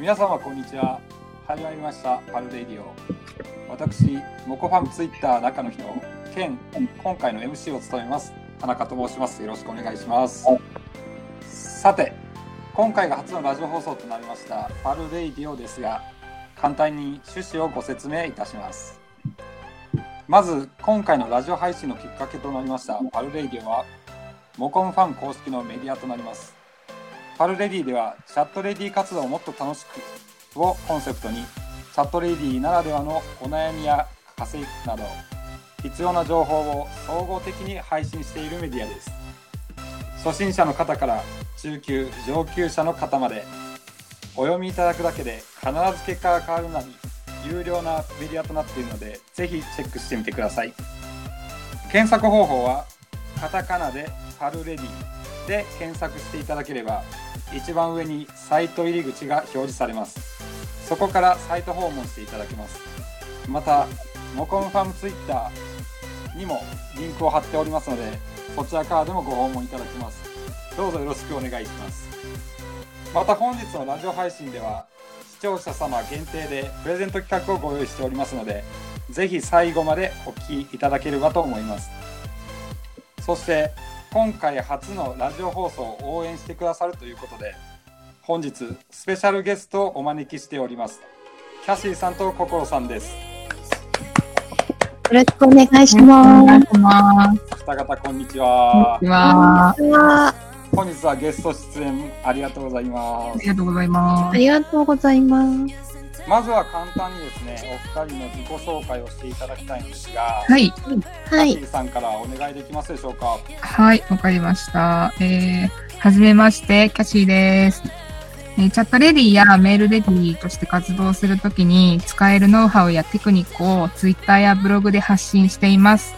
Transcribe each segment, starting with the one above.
皆様こんにちは。始まりましたパルレディオ。私モコファームツイッター中の人兼今回の MC を務めます田中と申します。よろしくお願いします。さて今回が初のラジオ放送となりましたパルレディオですが簡単に趣旨をご説明いたします。まず今回のラジオ配信のきっかけとなりましたパルレディオはモコンファン公式のメディアとなりますパルレディではチャットレディ活動をもっと楽しくをコンセプトにチャットレディならではのお悩みや稼ぎなど必要な情報を総合的に配信しているメディアです。初心者の方から中級上級者の方までお読みいただくだけで必ず結果が変わるなり有料なメディアとなっているのでぜひチェックしてみてください。検索方法はカタカナでパルレディ。で検索していただければ一番上にサイト入り口が表示されます。そこからサイト訪問していただけます。またモコンファームツイッターにもリンクを貼っておりますのでそちらからでもご訪問いただけます。どうぞよろしくお願いします。また本日のラジオ配信では視聴者様限定でプレゼント企画をご用意しておりますのでぜひ最後までお聞きいただければと思います。そして今回初のラジオ放送を応援してくださるということで本日スペシャルゲストをお招きしておりますキャシーさんと心さんですよろしくお願いします。二方こんにちはこんにちは。こんにちは本日はゲスト出演ありがとうございまありがとうございます。ありがとうございます。すまずは簡単にですねお二人の自己紹介をしていただきたいんですが、はい。はい。ーさんからお願いできますでしょうか？はい、わかりました。えー、はじめまして、キャシーです。えーチャットレディやメールレディとして活動するときに使えるノウハウやテクニックをツイッターやブログで発信しています。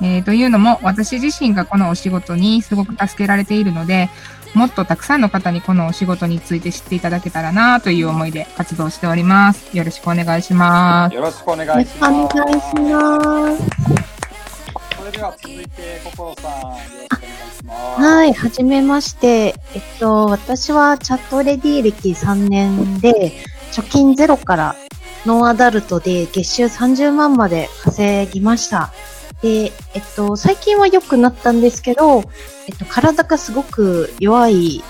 えーというのも、私自身がこのお仕事にすごく助けられているので、もっとたくさんの方にこのお仕事について知っていただけたらなという思いで活動しております。よろしくお願いします。よろしくお願いししくおます願いします。それでは続いて心さんよろしくお願いしますはい。はじめまして。えっと、私はチャットレディ歴3年で、貯金ゼロからノンアダルトで月収30万まで稼ぎました。で、えっと、最近は良くなったんですけど、えっと、体がすごく弱い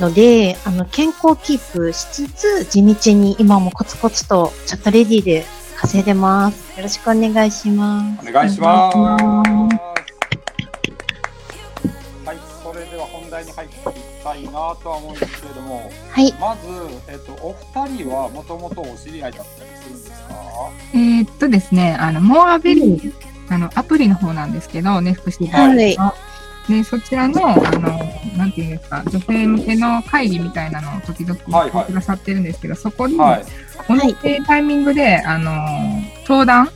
ので、あの、健康キープしつつ、地道に今もコツコツとチャットレディで稼いでます。よろしくお願いします。お願いします。はい、それでは本題に入っていきたいなとは思うんですけれども、はい。まず、えっと、お二人はもともとお知り合いだったりするんですか？えーっとですね、あの、モアベリー、あの、アプリの方なんですけど、ネフクシはい。で、そちらの、あの、なんていうんですか、女性向けの会議みたいなのを時々はいはいやってくださってるんですけど、そこに、はい。同じタイミングで、あの、登壇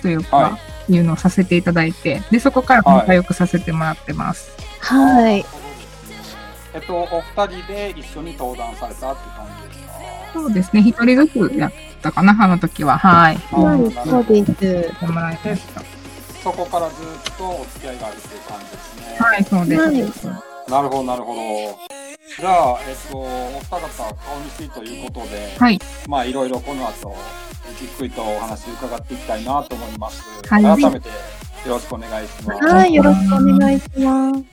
というか、、はいうのをさせていただいて、で、そこから仲良くさせてもらってます。はい。えっと、お二人で一緒に登壇されたって感じですか？そうですね、一人ずつやったかな、あの時は。はい。はい、そうです。やってもらいました。そこからずっとお付き合いがあるっていう感じですね。はい、そうです。はいなるほど、なるほど。じゃあ、えっと、お二方顔見知りということで、はい。まあ、いろいろこの後、じっくりとお話伺っていきたいなと思います。はい改めてよろしくお願いします。はい、よろしくお願いします。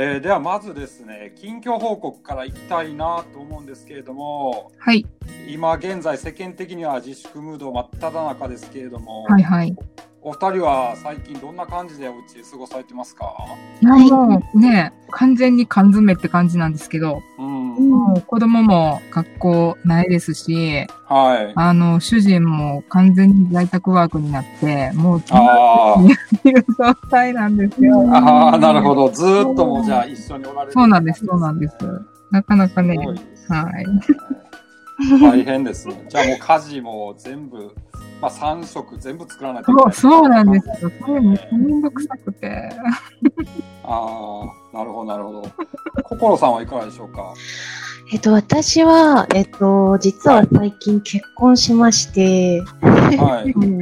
えーではまずですね近況報告からいきたいなと思うんですけれどもはい。今現在世間的には自粛ムード真っ只中ですけれども、はい、はい。お二人は最近どんな感じでお家で過ごされてますか、はい。もうね、完全に缶詰って感じなんですけど、うん。もう子供も学校ないですし、はい。あの、主人も完全に在宅ワークになって、もう、あいる状態なんですよ。ーあーなるほど。ずーっともうじゃあ一緒におられる。そうなんです、そうなんです。なかなかね。はい。大変ですね。じゃあもう家事も全部まあ3食全部作らないといけないそうそうなんですよ。それめっちゃめんどくさくて。ああなるほどなるほど心さんはいかがでしょうか？えっと、私は、えっと、実は最近結婚しまして、はい うん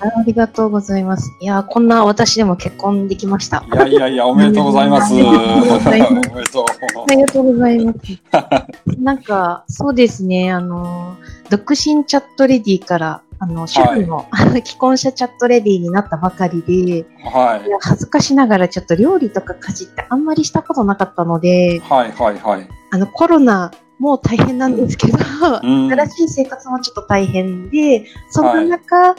ありがとうございます。いやー、こんな私でも結婚できました。いやいやいや、おめでとうございます。おありがとうございます めでとう。ありがとうございます。なんか、そうですね、あの、独身チャットレディから、あの、主婦の、既婚者チャットレディになったばかりで、はいい。や恥ずかしながらちょっと料理とか家事ってあんまりしたことなかったので、はいはいはい。あの、コロナも大変なんですけど、うん新しい生活もちょっと大変で、そんな中、やっ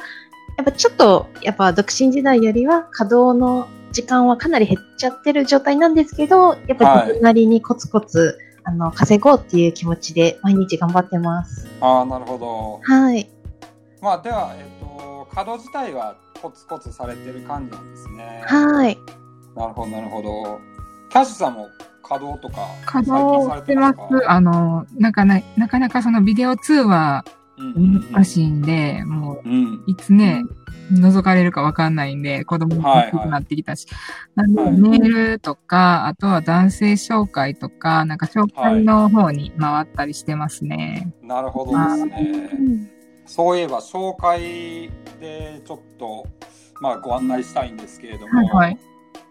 ぱちょっと、やっぱ独身時代よりは稼働の時間はかなり減っちゃってる状態なんですけど、やっぱはい自分なりにコツコツ、あの、稼ごうっていう気持ちで毎日頑張ってます。ああ、なるほど。はい。まあ、では、えっ、と、稼働自体はコツコツされてる感じなんですね。はい。なるほど、なるほど。キャッシュさんも稼働とか、稼働してます。あの、なかななかなかそのビデオ通話難しいんで、もういつね、覗かれるかわかん。ないん。で、子供も大きくなってきたし。なん。で、はいメールとか、あとは男性紹介とか、なん。か紹介の方に回ったりしてますね。なるほどですね。そういえば、紹介でちょっと、まあ、ご案内したいん。ですけれども、はいはい。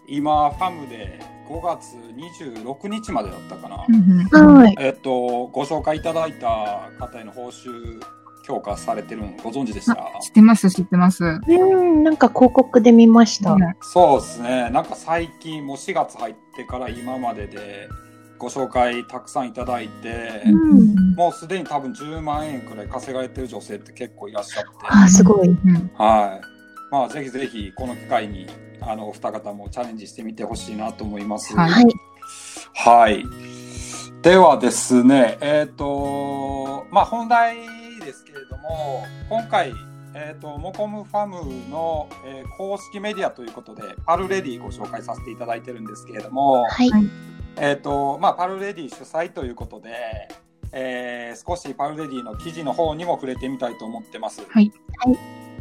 今、ファムで5月26日までだったかな。うんうんはい。えっと、ご紹介いただいた方への報酬強化されてるのご存知でした？知ってます、知ってます。うん、なんか広告で見ました。そうですね。なんか最近、もう4月入ってから今まででご紹介たくさんいただいて、うんもうすでに多分10万円くらい稼がれてる女性って結構いらっしゃって、あ、すごい。うんはい。まあ、ぜひぜひこの機会に、あの、お二方もチャレンジしてみてほしいなと思います。はいはい。はい。ではですね、えっ、と、まあ本題ですけれども、今回、えっ、と、モコムファムの、えー公式メディアということで、パルレディご紹介させていただいてるんですけれども、はい。えっ、と、まあパルレディ主催ということで、えー少しパルレディの記事の方にも触れてみたいと思ってます。はい。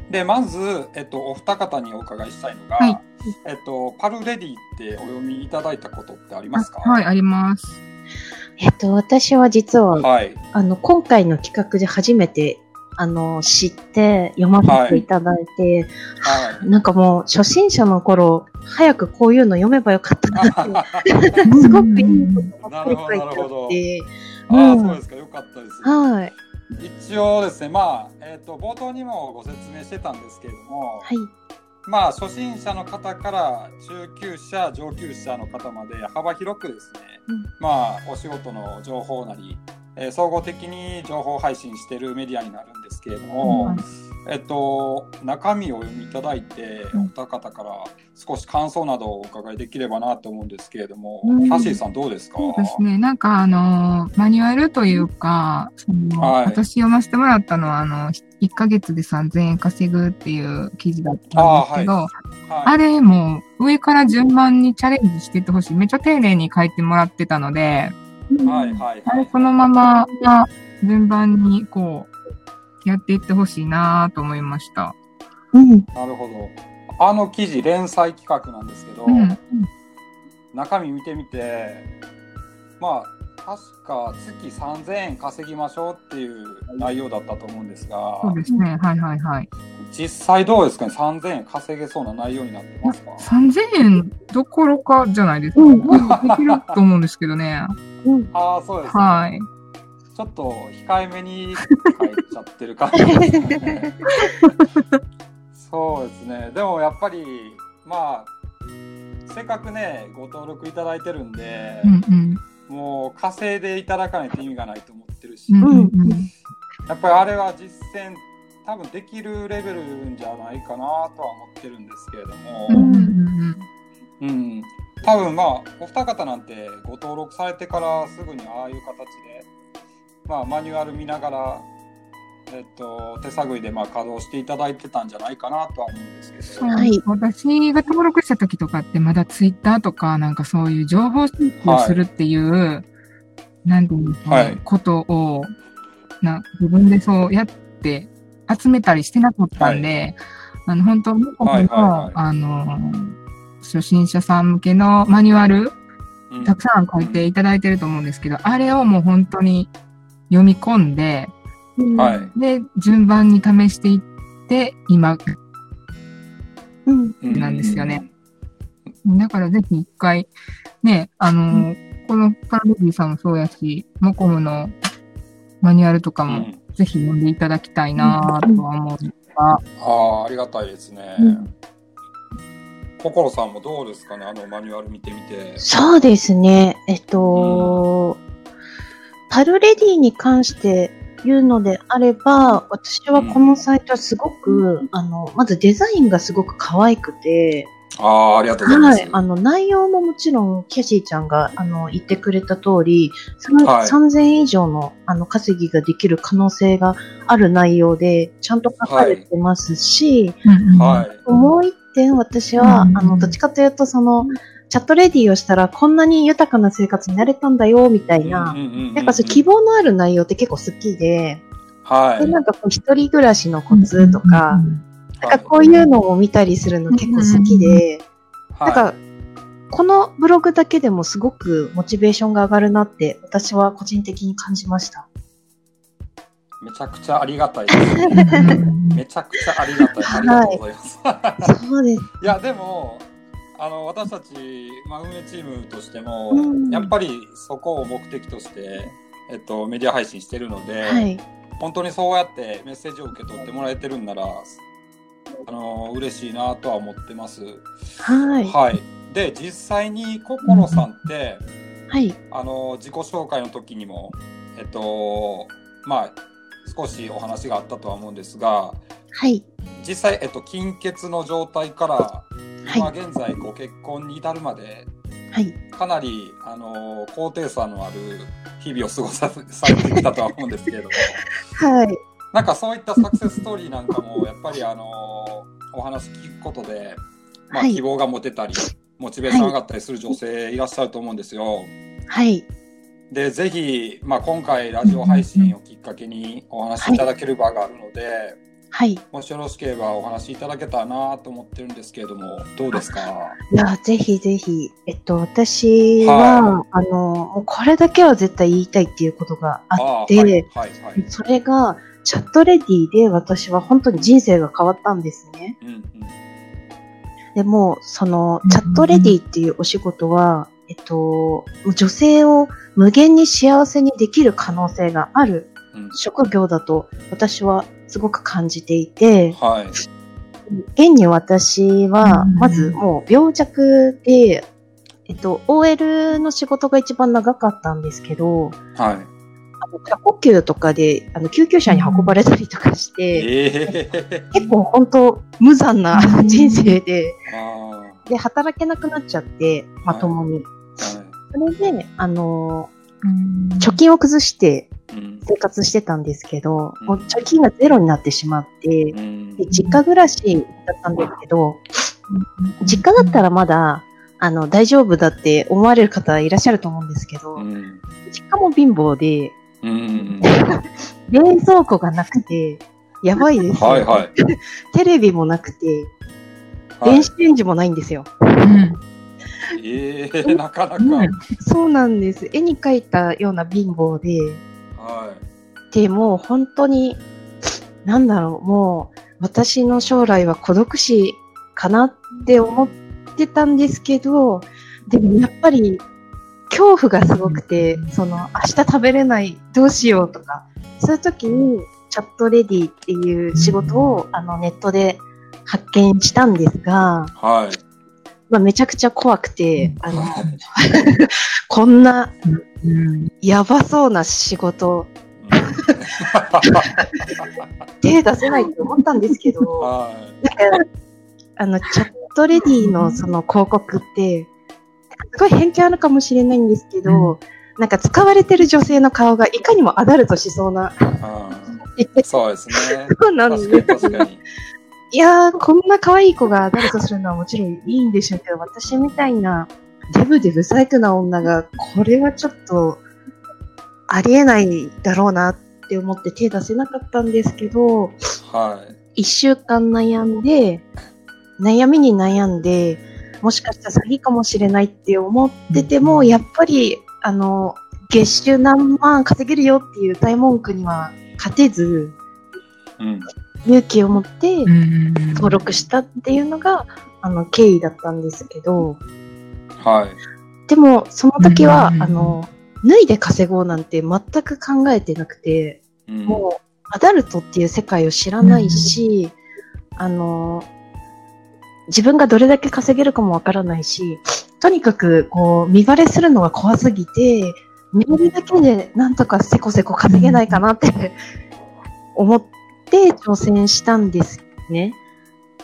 で、まず、えっ、と、お二方にお伺いしたいのが、はいえっ、と、パルレディってお読みいただいたことってありますか？あはい、あります。えっと、私は実は、はい。あの、今回の企画で初めて、あの、知って読ませていただいて、はい。なんかもう、初心者の頃、早くこういうの読めばよかったなって、すごくいいことばっかり書いてあって、ああ、そうですか。よかったです。はい。一応ですね、まあ、えっ、と、冒頭にもご説明してたんですけれども、はい。まあ、初心者の方から中級者、上級者の方まで幅広くですね、うんまあ、お仕事の情報なり、えー総合的に情報配信しているメディアになるんですけれども、えっと、中身をお読みいただいて、うんお二方から少し感想などをお伺いできればなと思うんですけれども、うんキャシーさんどうですか？そうですね。なんかあの、マニュアルというか、そのはい私読ませてもらったのは、あの、1ヶ月で3000円稼ぐっていう記事だったんですけど、あ,、はい、れも上から順番にチャレンジしててほしい。めっちゃ丁寧に書いてもらってたので、はい、はい、はい。あれそのまま順番にこう、やっていってほしいなと思いました。うん。なるほど。あの記事、連載企画なんですけど、うん。中身見てみて、まあ、確か月3000円稼ぎましょうっていう内容だったと思うんですがそう、ですね。はいはいはい。実際どうですかね ?3000 円稼げそうな内容になってますか？3000円どころかじゃないですか？うんできると思うんですけどね。うん。ああ、そうですね。はい。ちょっと控えめに書いちゃってる感じですね。そうですね。でもやっぱり、まあ、せっかくね、ご登録いただいてるんで、うんうん。もう稼いでいただかないと意味がないと思ってるし、うんうんうん。やっぱりあれは実践、多分できるレベルじゃないかなとは思ってるんですけれども、うんうんうんうん、多分まあお二方なんてご登録されてからすぐにああいう形で、まあ、マニュアル見ながら、えっと、手探りでまあ稼働していただいてたんじゃないかなとは思うんですけど、そうはい。私が登録した時とかってまだツイッターとかなんかそういう情報収集をするっていう、なんていうんですかね、はい。ことをな自分でそうやって集めたりしてなかったんで、あの本当にこの、はいはいはい。あの初心者さん向けのマニュアルうん。たくさん書いていただいてると思うんですけど、あれをもう本当に読み込んで、はいで、順番に試していって、今、うん。うんなんですよね。だからぜひ一回、ね、あの、このパラロディさんもそうやし、モコムのマニュアルとかもうんぜひ読んでいただきたいなとは思うんですが、ああ、ありがたいですね。うん心さんもどうですかね、あのマニュアル見てみて。そうですね。えっと、パルレディに関して言うのであれば、私はこのサイトはすごく、あの、まずデザインがすごく可愛くて、ああ、ありがとうございます。はい。あの、内容ももちろん、キャシーちゃんが、あの、言ってくれた通り、はい3000以上の、あの、稼ぎができる可能性がある内容で、ちゃんと書かれてますし、はい。もう一点私は、うんあの、どっちかというと、その、チャットレディをしたら、こんなに豊かな生活になれたんだよ、みたいな、ななんかそう、希望のある内容って結構好きで、で、はい。なんかこう、一人暮らしのコツとか、なんかこういうのを見たりするの結構好きで、はい、なんか、このブログだけでもすごくモチベーションが上がるなって、私は個人的に感じました。めちゃくちゃありがたいです。めちゃくちゃありがたい。ありがとうございます。そうです。いや、でも、あの、私たち、まあ、運営チームとしても、うんやっぱりそこを目的として、えっと、メディア配信してるので、はい。本当にそうやってメッセージを受け取ってもらえてるんなら、あの、嬉しいなとは思ってます。はい。はい。で、実際に心さんって、はい。あの、自己紹介の時にも、えっと、まあ、少しお話があったとは思うんですが、はい。実際、えっと、金欠の状態から、は現在ご結婚に至るまで、はい。かなり、あの、高低差のある日々を過ごさされてきたとは思うんですけれども、はい。なんかそういったサクセスストーリーなんかも、やっぱりあの、お話聞くことで、まあ、はい希望が持てたり、モチベーション上がったりする女性いらっしゃると思うんですよ。はい。で、ぜひ、まあ、今回ラジオ配信をきっかけにお話しいただける場があるので、はい。もしよろしければお話しいただけたらなと思ってるんですけれども、どうですか？いや、ぜひぜひ。えっと、私は、あの、もうこれだけは絶対言いたいっていうことがあって、ーはい、はい、はい。それが、チャットレディで私は本当に人生が変わったんですね。うん、うん。でも、その、チャットレディっていうお仕事は、えっと、女性を無限に幸せにできる可能性があるうん職業だと私はすごく感じていて、はい。現に私は、まずもう病弱で、えっと、OL の仕事が一番長かったんですけど、はい。あの過呼吸とかで、あの、救急車に運ばれたりとかして、ええ結構本当無残な人生で、ああで、働けなくなっちゃって、まともに。はい。それで、あの、うん貯金を崩してうん。生活してたんですけど、うん貯金がゼロになってしまって、うんで実家暮らしだったんですけど、実家だったらまだ、あの、大丈夫だって思われる方いらっしゃると思うんですけど、うん。実家も貧乏で、うん。冷蔵庫がなくて、やばいですよ。はい、はい。テレビもなくて、はい電子レンジもないんですよ。うんええなかなか。うんそうなんです。絵に描いたような貧乏で、はでもう本当に、なんだろう、もう私の将来は孤独死かなって思ってたんですけど、でもやっぱり恐怖がすごくて、その明日食べれない、どうしようとか、そういう時にチャットレディっていう仕事をあのネットで発見したんですが、い。はい。まあ、めちゃくちゃ怖くて、あの、こんなうん。やばそうな仕事、手出せないって思ったんですけど、はなんか、あの、チャットレディのその広告って、すごい偏見あるかもしれないんですけど、なんか使われてる女性の顔がいかにもアダルトしそうな。そうですね。そうなんです。確かに確かに。いやー、こんな可愛い子がアダルトするのはもちろんいいんでしょうけど、私みたいなデブでブサイクな女が、これはちょっと、ありえないだろうなって思って手出せなかったんですけど、はい。一週間悩んで、悩みに悩んで、もしかしたら詐欺かもしれないって思ってても、やっぱり、あの、月収何万稼げるよっていう大文句には勝てず、うん。勇気を持って登録したっていうのが、あの、経緯だったんですけど、はい。でも、その時は、うんあの、脱いで稼ごうなんて全く考えてなくて、うんもう、アダルトっていう世界を知らないし、あの、自分がどれだけ稼げるかもわからないし、とにかく、こう、身バレするのが怖すぎて、メールだけでなんとかせこせこ稼げないかなって思って挑戦したんですね。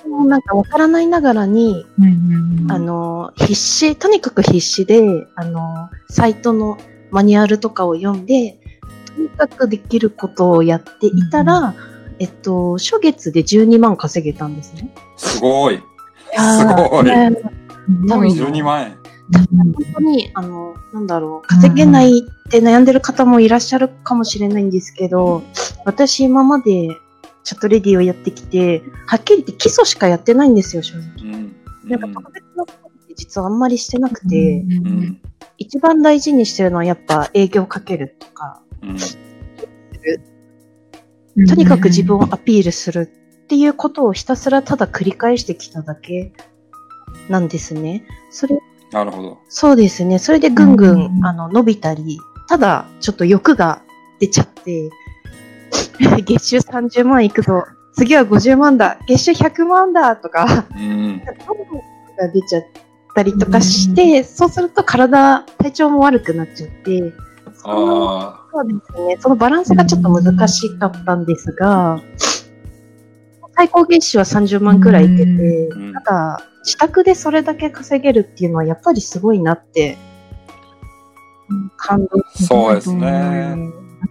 でもなんかわからないながらに、うんうんうんあの、必死、とにかく必死で、あの、サイトのマニュアルとかを読んで、とにかくできることをやっていたら、えっと、初月で12万稼げたんですね。すごい。すごい。ねすごいな12万円。本当に、あの、なんだろう、稼げないって悩んでる方もいらっしゃるかもしれないんですけど、私今までチャットレディをやってきて、はっきり言って基礎しかやってないんですよ、正直。うん。なんか特別なことって実はあんまりしてなくて、うん。一番大事にしてるのはやっぱ営業かけるとか、うん。うんとにかく自分をアピールするっていうことをひたすらただ繰り返してきただけなんですね。それ、なるほど。そうですね。それでぐんぐうんん、あの、伸びたり、ただちょっと欲が出ちゃって、月収30万いくぞ。次は50万だ。月収100万だとか、うん。が出ちゃったりとかして、そうすると体、体調も悪くなっちゃって、そのあそうですね。そのバランスがちょっと難しかったんですが、最高月収は30万くらいいけて、うんただ、自宅でそれだけ稼げるっていうのはやっぱりすごいなって、感動あ、そうですね。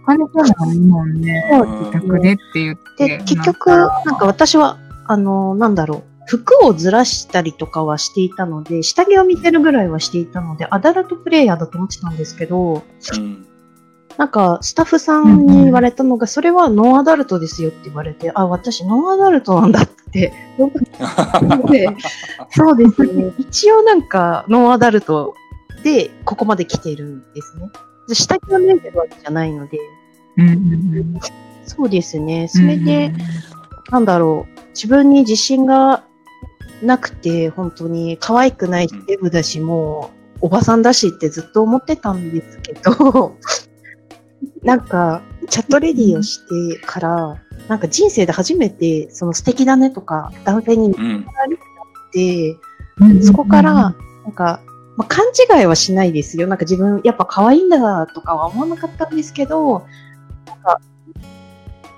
なかなかないもんね。うん自宅でって言って。で、結局、なんか私は、あの、なんだろう、服をずらしたりとかはしていたので、下着を見てるぐらいはしていたので、アダルトプレイヤーだと思ってたんですけど、うん。なんか、スタッフさんに言われたのが、それはノンアダルトですよって言われて、あ、私ノンアダルトなんだって。で そうですね。一応なんか、ノンアダルトで、ここまで来てるんですね。で下着が見えてるわけじゃないので、うんうんそうですね。うんそれで、なんだろう、自分に自信がなくて、本当に可愛くないデブだし、もう、おばさんだしってずっと思ってたんですけど、なんか、チャットレディをしてから、なんか人生で初めて、その素敵だねとか、男性に見うん。られて、うん。そこから、なんか、まあ、勘違いはしないですよ。なんか自分、やっぱ可愛いんだとかは思わなかったんですけど、なんか、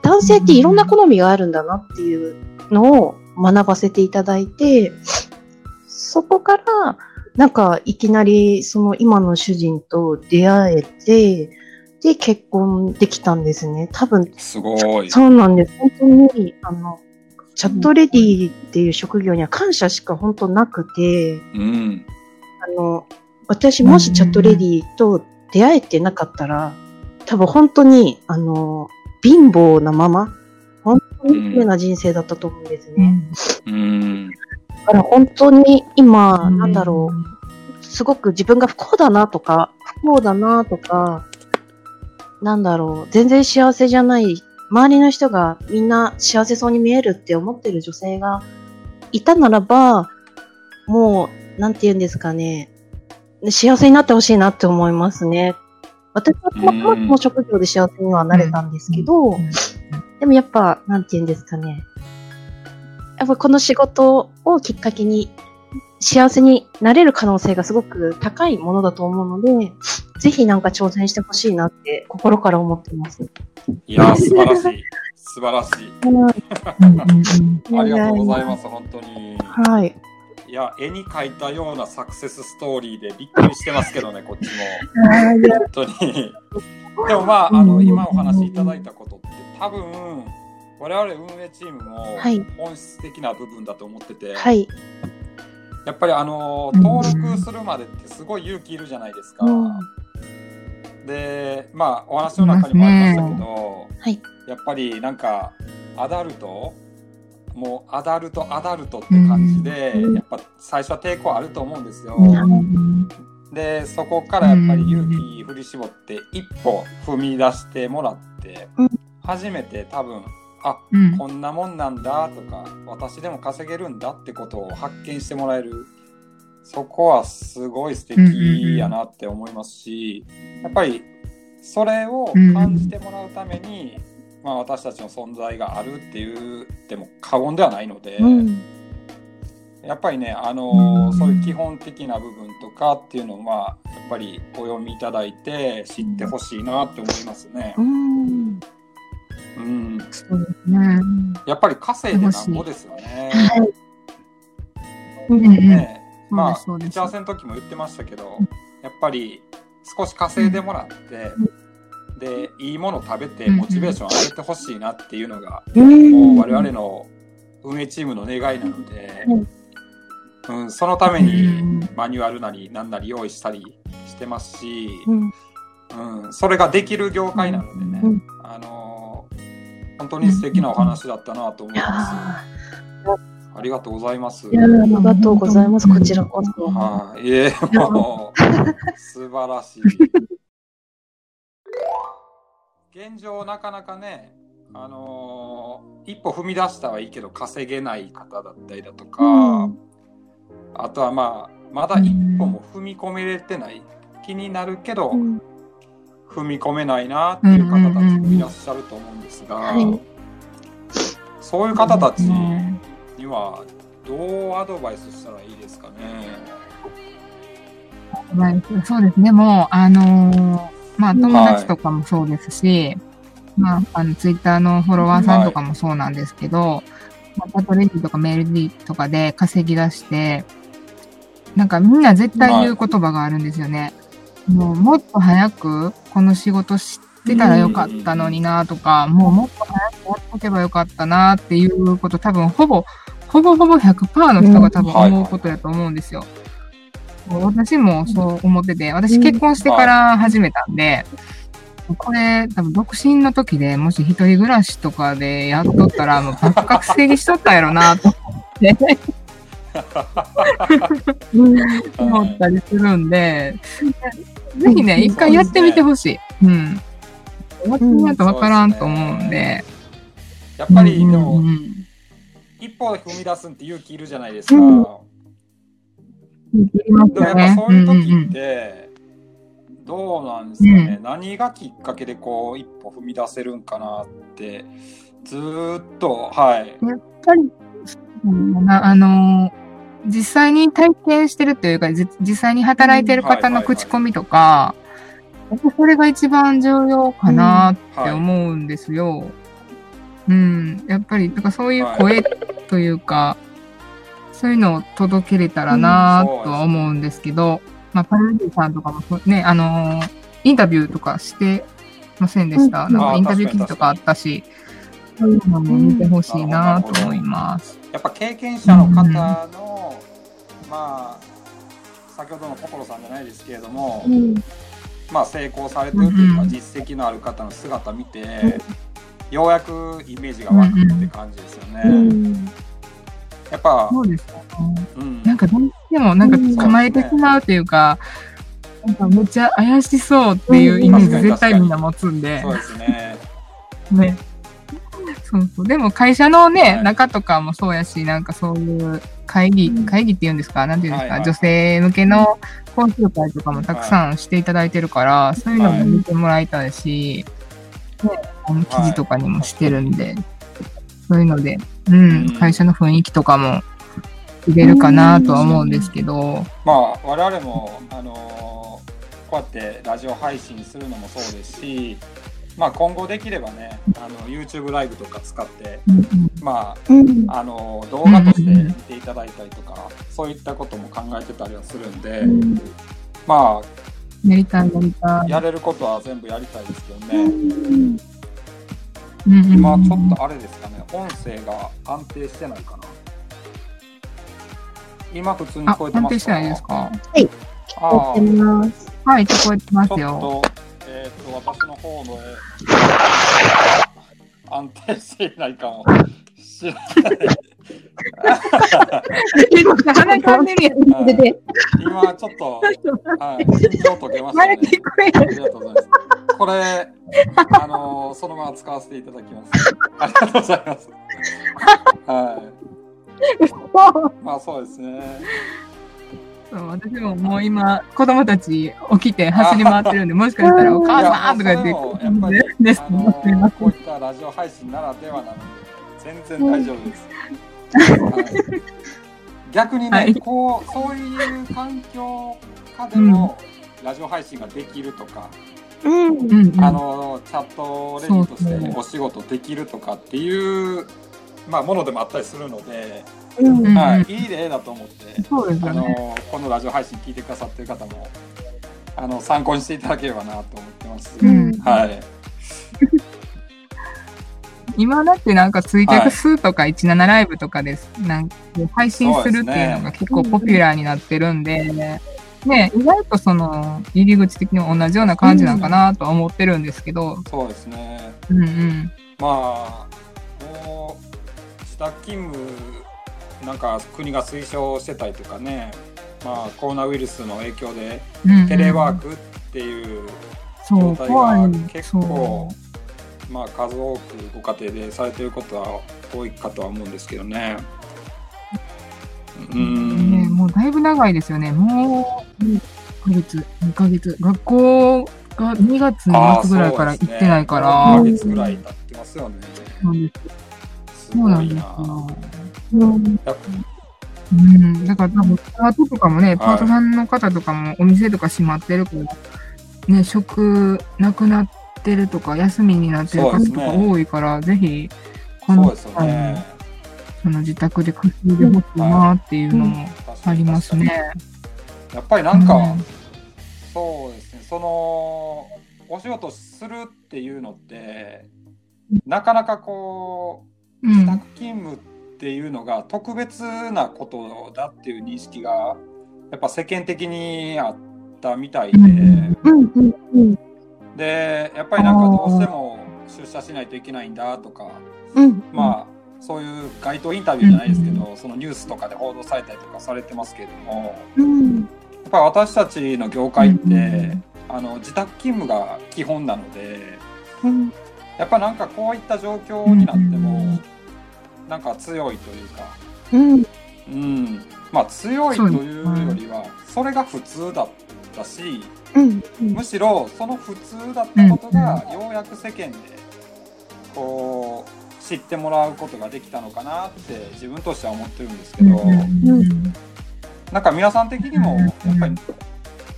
男性っていろんな好みがあるんだなっていうのを学ばせていただいて、そこから、なんか、いきなり、その今の主人と出会えて、で、結婚できたんですね。多分、すごい。そうなんです。本当に、あの、チャットレディっていう職業には感謝しか本当なくて、うん。あの、私もしチャットレディと出会えてなかったら、多分本当に、あの、貧乏なまま、本当に綺麗な人生だったと思うんですね。うん。だから本当に今、うんなんだろう、すごく自分が不幸だなとか、不幸だなとか、なんだろう、全然幸せじゃない、周りの人がみんな幸せそうに見えるって思ってる女性がいたならば、もう、なんて言うんですかね、幸せになってほしいなって思いますね。私はたまたまこの職業で幸せにはなれたんですけど、でもやっぱ、なんて言うんですかね。やっぱこの仕事をきっかけに幸せになれる可能性がすごく高いものだと思うので、ぜひなんか挑戦してほしいなって心から思ってます。いや、素晴らしい。素晴らしい。ありがとうございます、本当に。はい。いや、絵に描いたようなサクセスストーリーでびっくりしてますけどね、こっちも。本当に。でもまあ、あの、今お話しいただいたことって、多分、我々運営チームもはい本質的な部分だと思ってて、はい。やっぱりあの、うん登録するまでってすごい勇気いるじゃないですか。うんで、まあ、お話の中にもありましたけど、はい。やっぱりなんか、アダルトもうアダルト、アダルトって感じで、うん。やっぱ最初は抵抗あると思うんですよ。うん。で、そこからやっぱり勇気振り絞って一歩踏み出してもらってうん、初めて多分あうん。こんなもんなんだとか私でも稼げるんだってことを発見してもらえる。そこはすごい素敵やなって思いますしやっぱりそれを感じてもらうために、まあ、私たちの存在があるっていうでも過言ではないので、うん。やっぱりね、あのうんそういう基本的な部分とかっていうのを、まあ、やっぱりお読みいただいて知ってほしいなって思いますねう。ん。うん、そうですね。やっぱり稼いでなんぼですよね。はい。ねまあ、打ち合わせの時も言ってましたけど、やっぱり少し稼いでもらって、で、いいもの食べてモチベーション上げてほしいなっていうのが、うんもう我々の運営チームの願いなので、うん、そのためうにんマニュアルなり何なり用意したりしてますし、うん。うん、それができる業界なのでね、うんあのー本当に素敵なお話だったなと思います。ーありがとうございます。いやーありがとうございます。こちらこそ。はい、いえ、もう、素晴らしい。現状、なかなかね、あのー一歩踏み出したはいいけど、稼げない方だったりだとか、うんあとはまあ、まだ一歩も踏み込めれてない。気になるけど、うん踏み込めないなっていう方たちもいらっしゃると思うんですが、はいそういう方たちねにはどうアドバイスしたらいいですかね？はいそうですね。もう、あのーまあ、友達とかもそうですし、まあ、あの、ツイッターのフォロワーさんとかもそうなんですけど、まあ、パトレジとかメールディとかで稼ぎ出して、なんかみんな絶対言う言葉があるんですよね。もう、もっと早くこの仕事知ってたらよかったのになとか、もうもっと早くやっとけばよかったなっていうこと、多分ほぼ、ほぼほぼ100%の人が多分思うことやと思うんですよ。私もそう思ってて、私結婚してから始めたんで、これ多分独身の時でもし一人暮らしとかでやっとったら、もうばっか稼ぎしとったやろなと思って 思ったりするんで、ぜひね、一回やってみてほしい。うん。やってみないとわからんと思うんで。やっぱりでうんも、うん一歩踏み出すって勇気いるじゃないですか。でもやっぱそういううんうん時って、どうなんですかね、何がきっかけでこう一歩踏み出せるんかなって、ずーっと、はい。やっぱり、あのー実際に体験してるというか、じ実際に働いてる方の口コミとか、それが一番重要かなってはい。思うんですよ。うん。やっぱり、だからそういう声というか、そういうのを届けれたらなうんとは思うんですけど、まあ、パルディさんとかもね、あのーインタビューとかしてませんでした？うん。なんかインタビュー記事とかあったし、そういうのも見てほしいなと思います。やっぱ経験者の方の、まあ、先ほどの所さんじゃないですけれども、うん。まあ、成功されてるというか、うんうん。実績のある方の姿見て、ようやくイメージが湧くって感じですよね。うんやっぱ、そうですよね。うん、なんかどうしてもなんか構えてしまうというか、なんかめっちゃ怪しそうっていうイメージ絶対みんな持つんで。そう、ですね。ね。そうそう。でも会社のね、はい。中とかもそうやし、なんかそういう会議、うん。会議って言うんですか？なんて言うんですか、はいはい。女性向けの講習会とかもたくさんしていただいてるから、そういうのも見てもらいたいし、ね、あの記事とかにもしてるんで、そういうので、うん、うん。会社の雰囲気とかも入れるかなとは思うんですけど、まあ、我々も、あのーこうやってラジオ配信するのもそうですし、まあ、今後できればね、あの YouTube ライブとか使って、まうん。あ、あの動画として見ていただいたりとか、そういったことも考えてたりはするんで、まやりたい、やりたあ、い。やれることは全部やりたいですけどうね、今ちょっとあれですかね、音声が安定してないかな。今普通にあ、聞こえてますか？安定してないですか？ああやってます。はい、聞こえてまちょっすよ。と、えっ、と、私の方の、安定していないかもしれない。鼻かんでるやん。でで今ちょっと、はい、緊張解けました。ありがとうございます。これ、あのそのまま使わせていただきます。ありがとうございます。はい。まあそうですね。そう私ももう今、子供たち起きて走り回ってるんで、もしかしたらお母さんとか言って、いやっこういったラジオ配信ならではなので全然大丈夫です。はい逆にね、はいこうそういう環境下でもラジオ配信ができるとか、うん。あのチャットレディとしてお仕事できるとかっていうまあものでもあったりするので、うん。うんはい、いい例だと思って。そうですあ。のこのラジオ配信聞いてくださってる方もあの参考にしていただければなと思ってます。うんはい。今だってなんかツイキャスとか17ライブとかです。なんか配信するっていうのが結構ポピュラーになってるんで、ね、意外とその入り口的にも同じような感じなのかなとは思ってるんですけど、そうですね。うんうん。まあもう自宅勤務なんか国が推奨してたりとかね、まあコロナウイルスの影響でテレワークっていう状態が。結構そまあ数多くご家庭でされてることは多いかとは思うんですけどね。うう。ね、ん。もうだいぶ長いですよね。もう2ヶ月、2ヶ月。学校が2月の末ぐらいから行ってないか1ら。ヶ月ぐらい経ってますよね。そうなんですごいな。よ。うん。だから多分、パートとかもね、パートさんの方とかもお店とか閉まってるから、ね、食なくなってるとか、休みになってる方とか多いから、ぜひ、このね。その自宅で稼いでほしいなっていうのもありますね。やっぱりなんか、うんそうですね、その、お仕事するっていうのって、なかなかこう、うん自宅勤務っていうのが特別なことだっていう認識が、やっぱ世間的にあったみたいで。で、やっぱりなんかどうしても出社しないといけないんだとか、うん。まあ、そういう街頭インタビューじゃないですけど、そのニュースとかで報道されたりとかされてますけれども、うん。やっぱり私たちの業界って、うんあの自宅勤務が基本なのでうん。やっぱなんかこういった状況になっても、うんなんか強いというか、うん。うん、まあ強いというよりはそれが普通だったしうん。むしろその普通だったことがようやく世間でこう知ってもらうことができたのかなって自分としては思ってるんですけど、うんなんか皆さん的にもうんやっぱり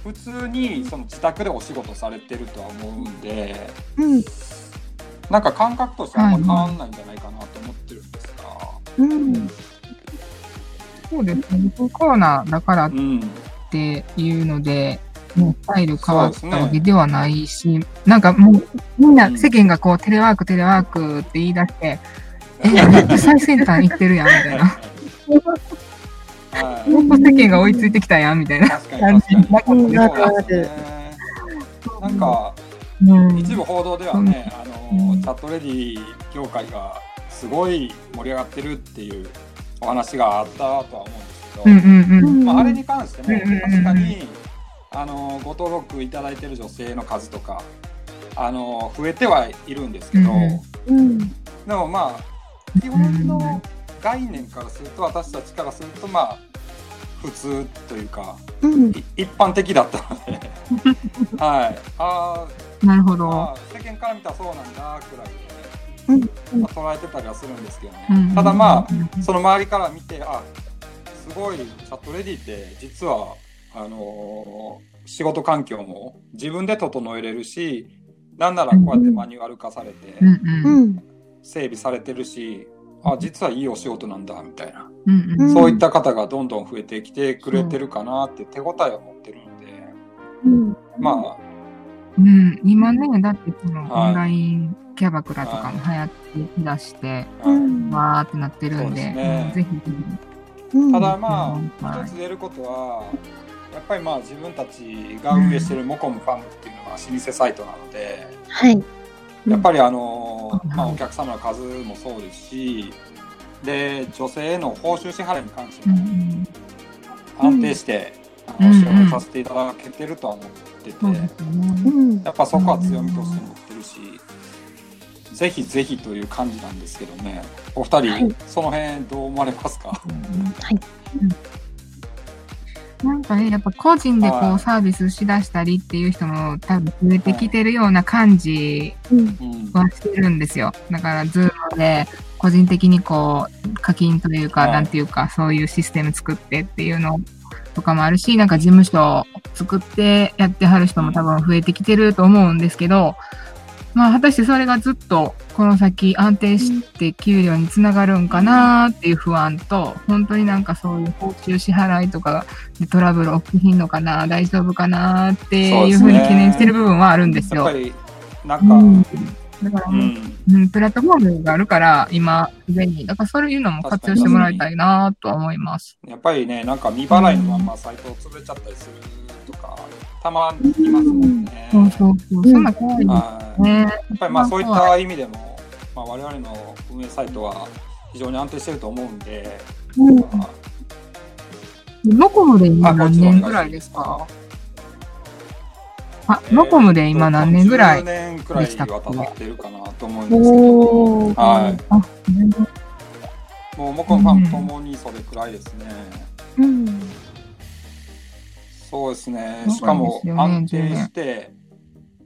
普通にその自宅でお仕事されてるとは思うんでうん。なんか感覚としてあんま変わんないんじゃないかなと思ってるんですが、うん。そうですね。コロナだからっうん、ていうので、もうスタイル変わったわけではないし、なんかもうみんうなん世間がこうテレワークテレワークって言い出して、え、めっちゃ最先端行ってるやんみたいな。はいもっと世間が追いついてきたやんみたいな。確かに確かにうんそうですね。なん。かうん。一部報道ではね、あのうんチャットレディ業界がすごい盛り上がってるっていうお話があったとは思うんですけど、あ、あれに関しても確かにあのご登録いただいてる女性の数とかあの増えてはいるんですけど、うんうん。でもまあ基本の概念からすると私たちからするとまあ普通というかうん。い一般的だったので はいあなるほど。ーまあ世間から見たらそうなんだくらいで、うんまあ、捉えてたりはするんですけどね、うんただまあうんその周りから見てあすごいチャットレディって実はあのー仕事環境も自分で整えれるしなんならこうやってマニュアル化されてうんうん。うん。整備されてるしあ実はいいお仕事なんだみたいな、うんうん。んそういった方がどんどん増えてきてくれてるかなって手応えを持ってるので、うん。まうん、今ね、だってそのはい。オンラインキャバクラとかも流行ってきだして、わーってなってるんそうでで、すね。うん。ぜひぜうん。ただまあはい。一つ言えることはやっぱりまあ自分たちが運営してるモコムファムっていうのは老舗サイトなので、はい。やっぱりあの、うんまあ、お客様の数もそうですしで女性への報酬支払いに関してもん安定して、うんあのお仕事させていただけてるとは思ってて、そうん。やっぱそこは強みとして持ってるし、ぜひぜひという感じなんですけどね。お二人、はいその辺どう思われますか？はい。なんかね、やっぱ個人でこはいうサービスしだしたりっていう人も多分増えてきてるような感じ。はしてるんですよ。だから、ズームで個人的にこう、課金というか、はいなんていうか、そういうシステム作ってっていうのとかもあるし、なんか事務所作ってやってはる人も多分増えてきてると思うんですけど、まあ、果たしてそれがずっとこの先安定して給料につながるんかなっていう不安と、本当になんかそういう報酬支払いとかでトラブル起きひんのかな、大丈夫かなっていうふうに懸念してる部分はあるんですよ。やっぱり、なんか、うんだからもう、うん。うん、プラットフォームがあるから、今、すでに。だからそういうのも活用してもらいたいなとは思います。やっぱりね、なんか未払いのまんまサイト潰れちゃったりするとか、たまにいますもんね。そうそうそう。そんな怖いではいすね。やっぱりまあそういった意味でも、まあ、我々の運営サイトは非常に安定してると思うんで、うんまあロコムで今あ何年ぐらいですか？あ、ロコムで今何年ぐらい10年くらいは経ってるかなと思うんですけど。はい。あ、もうモコンファンともにそれくらいですね。うん。そうですね。しかも安定して、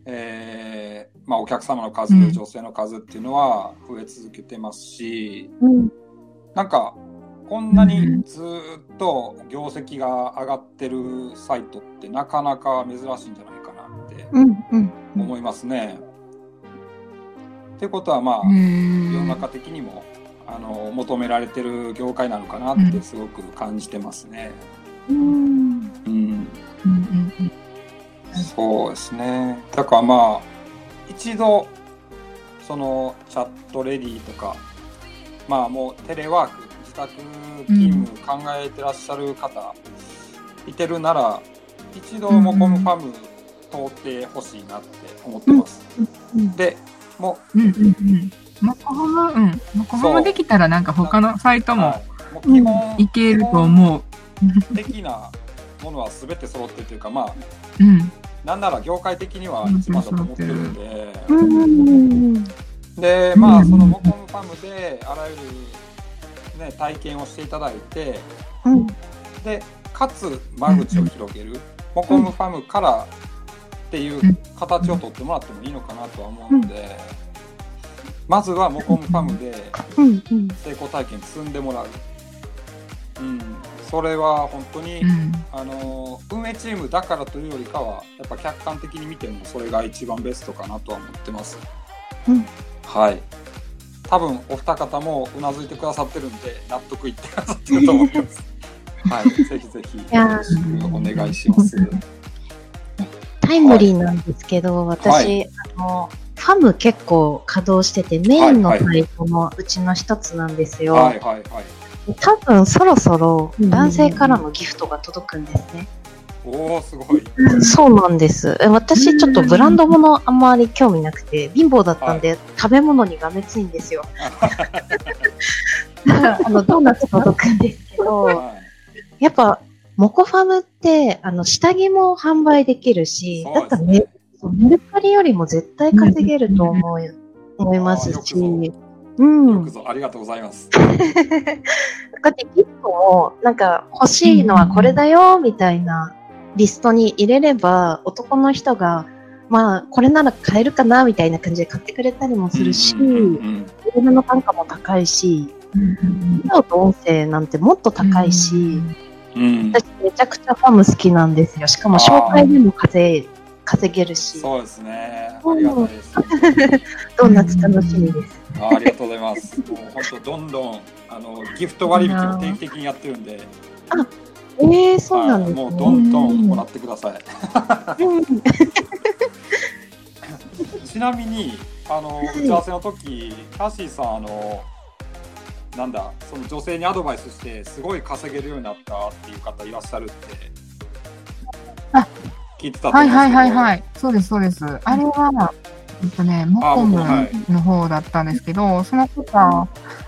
えーまあ、お客様の数、うん女性の数っていうのは増え続けてますし、うん。なんか、こんなにずーっと業績が上がってるサイトってなかなか珍しいんじゃないかなってうん。うん。思いますね。ってことはまあ、へ世ーの中的にもあの求められてる業界なのかなってすごく感じてますね。うん。うん、そうですね。だからまあ一度そのチャットレディとかまあもうテレワーク自宅勤務考えてらっしゃる方いてるなら一度モコムファム通ってほしいなって思ってます。うんでもうんうんうん。モコハム、うん。モコハムできたらなんか他のサイトう、もはいもう基本いけると思う。的なものは全て揃ってるというかまあうん。なんなら業界的には一番だと思ってるんで、うん。でまあそのモコムファムであらゆる、ね、体験をしていただいてうん。でかつ間口を広げる、モコムファムからっていう形を取ってもらってもいいのかなとは思うので、まずはモコムファムで。成功体験積んでもらう、うん、それは本当に、うん。あの運営チームだからというよりかはやっぱ客観的に見てもそれが一番ベストかなとは思ってます。うんはい。多分お二方もうなずいてくださってるんで納得いってくださってると思います。はい、ぜひぜひよろしくお願いします。タイムリーなんですけど、私、はあの、ファム結構稼働してて、メインのはいはサイトのうちの一つなんですよ。はいはいはい。多分そろそろ男性からのギフトが届くんですね。おおすごい。そうなんです。え私ちょっとブランド物あんまり興味なくて、貧乏だったんで、食べ物にがめついんですよ。あの、ドーナツ届くんですけど、はいやっぱ、モコファムって、あの、下着も販売できるし、そうだったらメルカリよりも絶対稼げると思う、思いますし、うん。よくぞありがとうございます。こうやってギフトを、なんか欲しいのはこれだよ、みたいなリストに入れれば、男の人が、まあ、これなら買えるかな、みたいな感じで買ってくれたりもするし、うんうんうんメールの単価も高いし、ビデオと音声なんてもっと高いし、うん、私めちゃくちゃファム好きなんですよ。しかも紹介でも稼い稼げるし、そうですね。ありがたいです。ドーナツ楽しみです。あありがとうございます。もう本当どんどんあのギフト割引も定期的にやってるんで、えー、そうなんですね。はいもうどんどんもらってください。うんちなみにあのい打ち合わせの時、キャシーさんあのなんだその女性にアドバイスしてすごい稼げるようになったっていう方いらっしゃるってあ聞いてたとはい。はいはいはい。そうです、そうです。あれは、えっとね、モコムはいの方だったんですけど、その方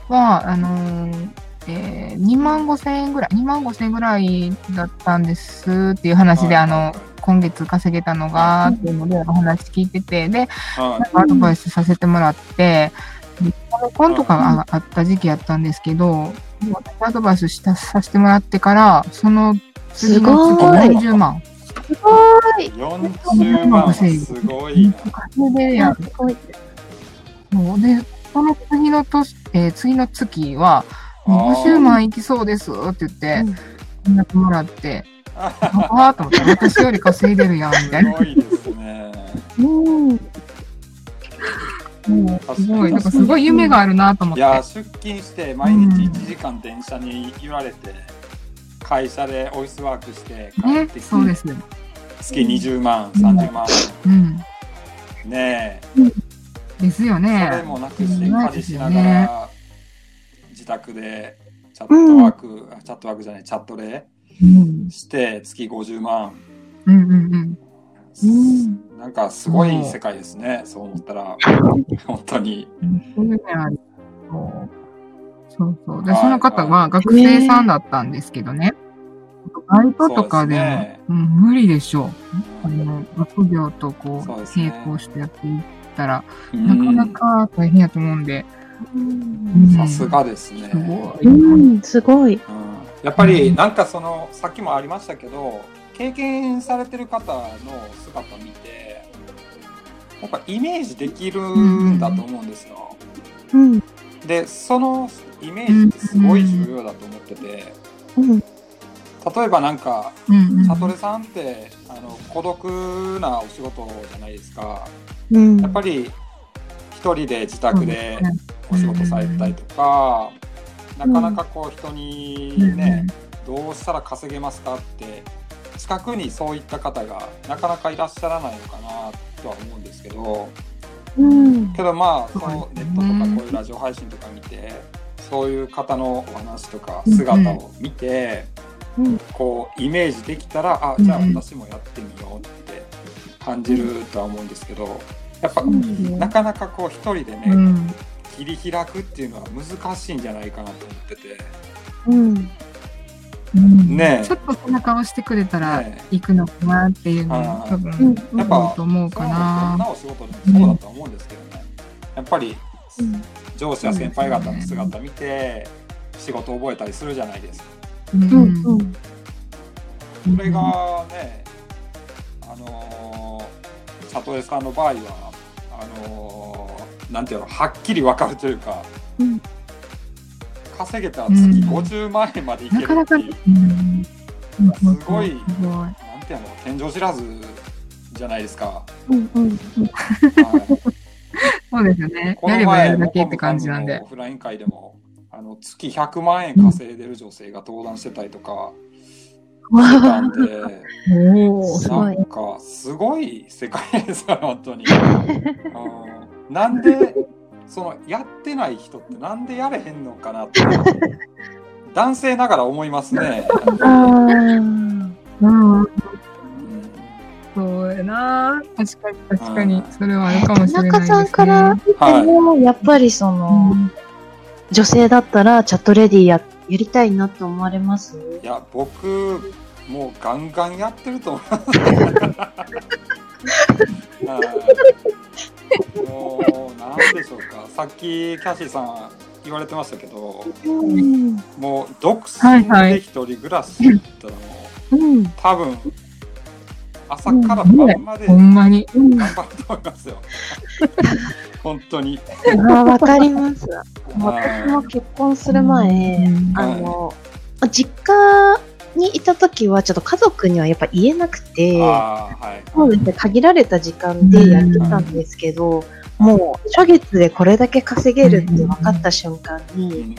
は、あのーえー、2万5千円ぐらい、2万5千円ぐらいだったんですっていう話で、あの、今月稼げたのが、っていうのでお話聞いてて、で、はいアドバイスさせてもらって、でコンとかがあった時期やったんですけど、私アドバイスしたさせてもらってから、その次の月すごい40万。すごい。40万はすごいな。稼いでやすごい。そうで、その次の年、えー次の月は、もう50万いきそうですって言って、連絡もらって、ああと思って、私より稼いでるやん、みたいな。すごいですね。うん。すごい、なんかすごい夢があるなと思って。いや、出勤して毎日1時間電車に揺られて、会社でオフィスワークして帰っねてきて、そうですよ。月20万、30万。うん。ねですよえ、それね。もなくして家事しながら、自宅でチャットワーク、あチャットワークじゃない、チャットでうん。して月50万。うんうんうん。うん。なんかすごい世界ですね、そう思ったら。本当に。そうそう。で、はいその方は学生さんだったんですけどね。バイトとかでも、そうですねうん、無理でしょう。あの、学業とこう、そうですね並行してやっていったら、うんなかなか大変やと思うんで。うんさすがですね。すごい。うん、すごい。うんやっぱりなんかそのさっきもありましたけど経験されてる方の姿を見てやっぱイメージできるんだと思うんですよ。うん。でそのイメージってすごい重要だと思っててうん。例えばなんかうんうさんってあの孤独なお仕事じゃないですか。うん。やっぱり一人で自宅でお仕事されたりとか、なかなかこう人にね、どうしたら稼げますかって近くにそういった方がなかなかいらっしゃらないのかなとは思うんですけどうん。けどまあそのネットとかこういうラジオ配信とか見てそういう方のお話とか姿を見て、うん。こうイメージできたらあじゃあ私もやってみようって感じるとは思うんですけどやっぱうんなかなかこう一人でね、うん。切り開くっていうのは難しいんじゃないかなと思ってて。うん。うん。ねえ。ちょっと背中を押してくれたらね行くのかなっていうのあはー多うん。分、やっぱ思うと思う。かな。なお仕事でもそうだと思うんですけどね。やっぱりうん上司や先輩方の姿見て仕事を覚えたりするじゃないですか。うんうん。うん。それがね、あのー、里江さんの場合は、あのーなんていうの、はっきりわかるというか、うん稼げたら月うん50万円までいけるっていう、うんすごいすごい。なんていうの、天井知らずじゃないですか。うん。うん。はい そうですよね。こやればやるだけって感じなんでのオ。フライン会でも、あの月100万円稼いでる女性が登壇してたりとかしてたんで、ないんかすごい世界ですよ、本当に。うんなんで、そのやってない人ってなんでやれへんのかなって、男性ながら思いますね。ああ。うん、うんそうやな。確かに、確かに、それはあるかもしれないです、ね。中さんから見てはいも、やっぱりその、女性だったらチャットレディや、やりたいなって思われます？いや、僕、もうガンガンやってると思います。はいもう、なんでしょうか。さっき、キャシーさん言われてましたけど、うん。もう、独身で一人暮らしだったらもう、うん。多分、朝から晩までほんまに。うん。頑張ると思いますよ。本当に。あわかります。私はいも結婚する前、うんあの、実家にいた時はちょっと家族にはやっぱ言えなくて、はい。そうですね、限られた時間でやってたんですけど、もう、初月でこれだけ稼げるって分かった瞬間うに、ん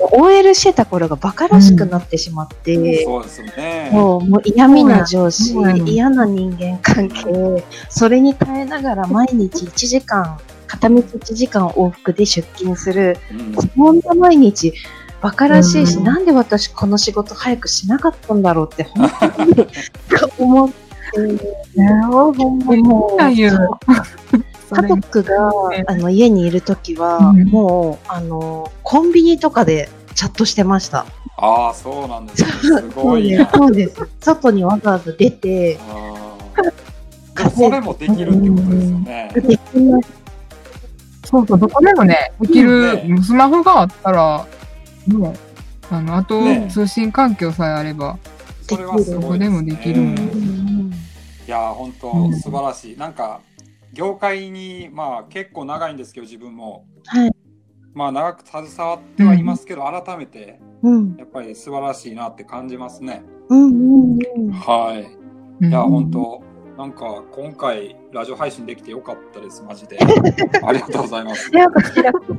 OL してた頃がバカらしくなってしまって、そうですね。もう、もう嫌味な上司、嫌な人間関係、それに耐えながら毎日1時間、片道1時間往復で出勤する、うんそんな毎日、バカらしいし、なんで私この仕事早くしなかったんだろうって、本当に思って、も、う家族があの家にいるときは、うんもう、あの、コンビニとかでチャットしてました。ああ、そうなんですね。すごいな。そうです。外にわざわざ出て、それもできるってことですよね。そうそう、どこでもね、できる、ねスマホがあったら、もう、あの、あと、ね通信環境さえあれば、それはすど。こでもできるもん。いやー本当うん素晴らしい。なんか業界にまあ結構長いんですけど自分もはい。まあ長く携わってはいますけど、改めてうん。やっぱり素晴らしいなって感じますね。うんうんうん。はい。うんいや本当なんか今回ラジオ配信できてよかったですマジで。ありがとうございます。いや、こちらこそ。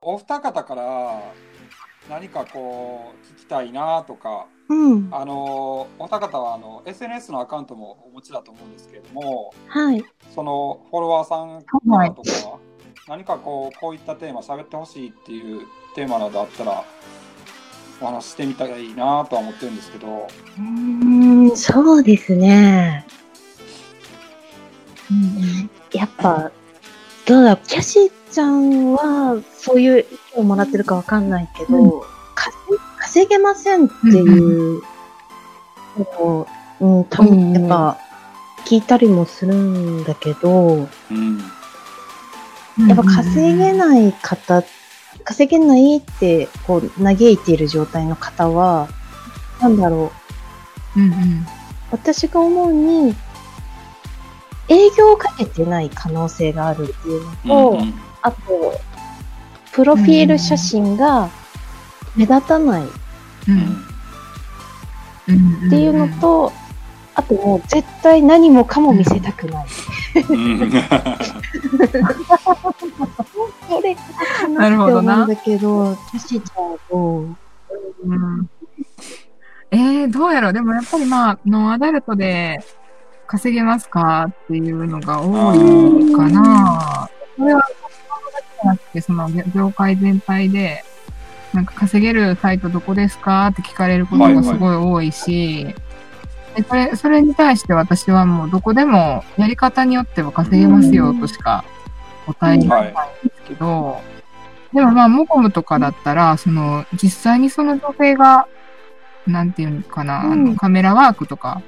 お二方から何かこう聞きたいなとかうん。あのお二方はあの SNS のアカウントもお持ちだと思うんですけれどもはい。そのフォロワーさんからとか、何かこうこういったテーマ喋ってほしいっていうテーマなどあったらお話ししてみたいなとは思ってるんですけどうーん、そうですね。やっぱ、どうだキャシーちゃんは、そういう意見をもらってるかわかんないけど、う稼稼げませんっていうのを、うん、たうんやっぱ、聞いたりもするんだけど、うん。やっぱ稼げない方、稼げないって、こう、嘆いている状態の方は、なんだろう、うんうん。私が思うに、営業をかけてない可能性があるっていうのと、うんうん。あと、プロフィール写真が目立たないっていうのと、あともう絶対何もかも見せたくない。うん。それかなるほどなだけど、キャシーちゃううん。えー、どうやろう。でもやっぱりまあ、ノンアダルトで稼げますかっていうのが多いかな。それは、私だけじゃなくて、その業界全体で、なんか稼げるサイトどこですかって聞かれることがすごい多いし、でそれ、それに対して私はもうどこでもやり方によっては稼げますよとしか答えないんですけど、でもまあ、モコムとかだったら、その、実際にその女性が、なんていうのかな、あうん。のカメラワークとか、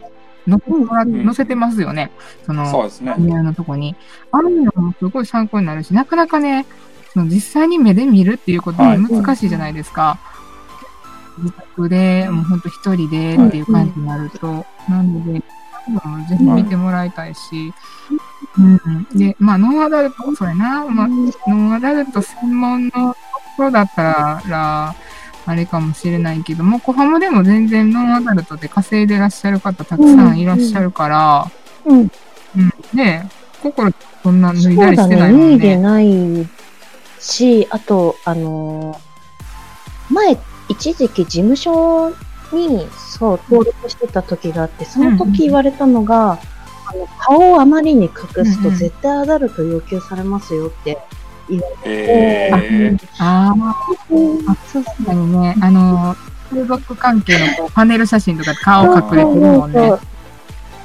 載せてますよね。その、そうですね。のとこに。ああいうのもすごい参考になるし、なかなかね、その実際に目で見るっていうことはいも難しいじゃないですか。自宅で、もうほんと一人でっていう感じになると。なので、そういうのもぜひ見てもらいたいし。うん。で、まあ、ノンアダルト、そうやな。まあ、ノンアダルト専門のところだったら、あれかもしれないけども、コハムでも全然ノンアダルトで稼いでらっしゃる方たくさんいらっしゃるから、うん。うん。で、心そんな脱そいだりしてないもん脱いでね。ないし、あと、あのー前、一時期事務所に、そう、登録してた時があって、その時言われたのが、あの顔をあまりに隠すうんうんと絶対アダルト要求されますよって言われて、えーあそうあ、確かにね、あの、風俗関係のこうパネル写真とかで顔隠れてるもんね。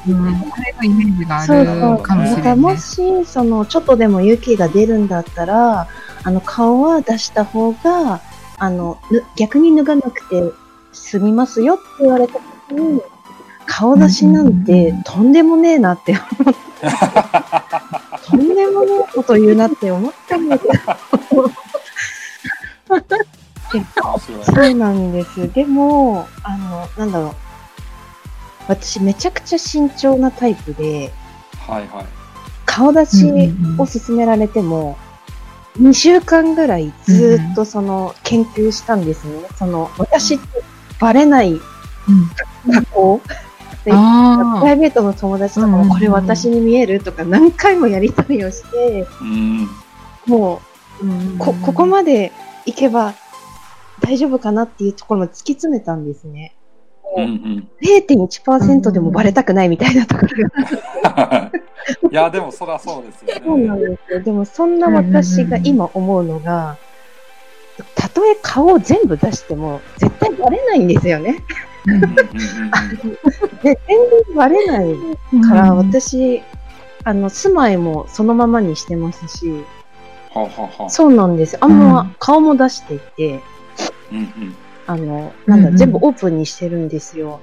うん。あれのイメージがあそうそうるかもしだかられない。もし、その、ちょっとでも勇気が出るんだったら、あの、顔は出した方が、あの、ぬ逆に脱がなくて済みますよって言われた時に、顔出しなんてとんでもねえなって思って、とんでもねえこと言うなって思ったんだけど。そうなんです。でも、あの、なんだろう。私めちゃくちゃ慎重なタイプで、はいはい。顔出しを勧められても、2週間ぐらいずっとその研究したんですね。その、私ってバレないうん。加工。でプあライベートの友達とかもこれ私に見えるとか何回もやり取りをして、うん。もあ。うんう、こ、ここまで行けば大丈夫かなっていうところも突き詰めたんですね。うんうん。0.1%でもバレたくないみたいなところが いや、でもそりゃそうですよね。そうなんですよ。でもそんな私が今思うのが、たとえ顔を全部出しても絶対バレないんですよね。で、全然バレないから、私、あの、住まいもそのままにしてますし、はあ、はあはあ、そうなんです。あんま顔も出していて、うんうん。あの、なんだ、うんうん全部オープンにしてるんですよ。